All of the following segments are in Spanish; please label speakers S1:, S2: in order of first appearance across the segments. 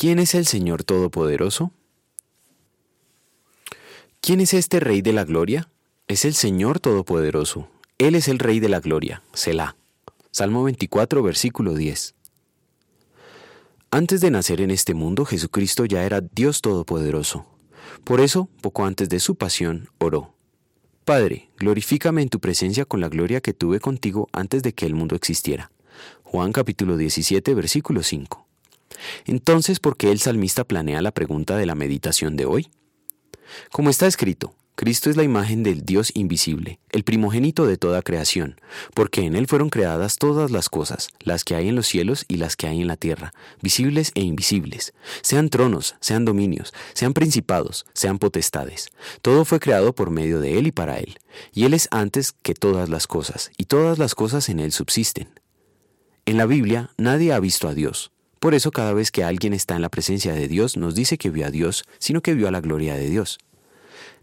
S1: ¿Quién es el Señor Todopoderoso? ¿Quién es este Rey de la Gloria? Es el Señor Todopoderoso. Él es el Rey de la Gloria. Selah. Salmo 24, versículo 10. Antes de nacer en este mundo, Jesucristo ya era Dios Todopoderoso. Por eso, poco antes de su pasión, oró. Padre, glorifícame en tu presencia con la gloria que tuve contigo antes de que el mundo existiera. Juan capítulo 17, versículo 5. Entonces, ¿por qué el salmista planea la pregunta de la meditación de hoy? Como está escrito, Cristo es la imagen del Dios invisible, el primogénito de toda creación, porque en Él fueron creadas todas las cosas, las que hay en los cielos y las que hay en la tierra, visibles e invisibles, sean tronos, sean dominios, sean principados, sean potestades. Todo fue creado por medio de Él y para Él, y Él es antes que todas las cosas, y todas las cosas en Él subsisten. En la Biblia nadie ha visto a Dios, por eso cada vez que alguien está en la presencia de Dios nos dice que vio a Dios, sino que vio a la gloria de Dios.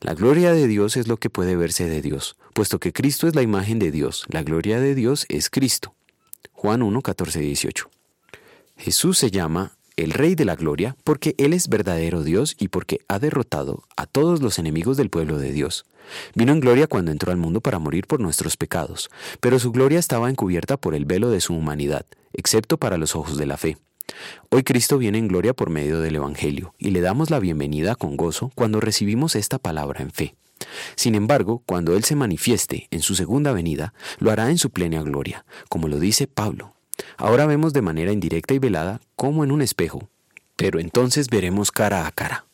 S1: La gloria de Dios es lo que puede verse de Dios, puesto que Cristo es la imagen de Dios, la gloria de Dios es Cristo. Juan 1, 14, 18. Jesús se llama el Rey de la Gloria porque Él es verdadero Dios y porque ha derrotado a todos los enemigos del pueblo de Dios. Vino en gloria cuando entró al mundo para morir por nuestros pecados, pero su gloria estaba encubierta por el velo de su humanidad, excepto para los ojos de la fe. Hoy Cristo viene en gloria por medio del Evangelio y le damos la bienvenida con gozo cuando recibimos esta palabra en fe. Sin embargo, cuando Él se manifieste en su segunda venida, lo hará en su plena gloria, como lo dice Pablo. Ahora vemos de manera indirecta y velada como en un espejo, pero entonces veremos cara a cara.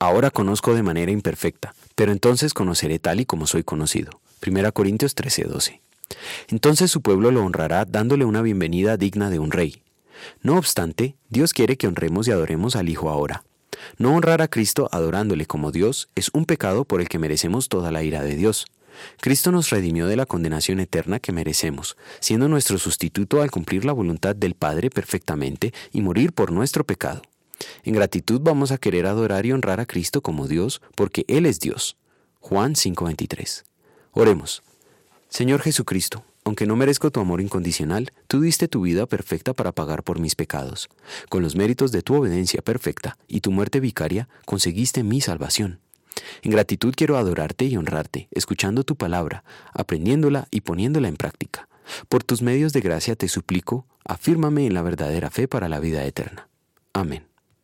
S1: Ahora conozco de manera imperfecta, pero entonces conoceré tal y como soy conocido. 1 Corintios 13:12. Entonces su pueblo lo honrará dándole una bienvenida digna de un rey. No obstante, Dios quiere que honremos y adoremos al Hijo ahora. No honrar a Cristo adorándole como Dios es un pecado por el que merecemos toda la ira de Dios. Cristo nos redimió de la condenación eterna que merecemos, siendo nuestro sustituto al cumplir la voluntad del Padre perfectamente y morir por nuestro pecado. En gratitud vamos a querer adorar y honrar a Cristo como Dios, porque Él es Dios. Juan 5:23. Oremos. Señor Jesucristo, aunque no merezco tu amor incondicional, tú diste tu vida perfecta para pagar por mis pecados. Con los méritos de tu obediencia perfecta y tu muerte vicaria, conseguiste mi salvación. En gratitud quiero adorarte y honrarte, escuchando tu palabra, aprendiéndola y poniéndola en práctica. Por tus medios de gracia te suplico, afírmame en la verdadera fe para la vida eterna. Amén.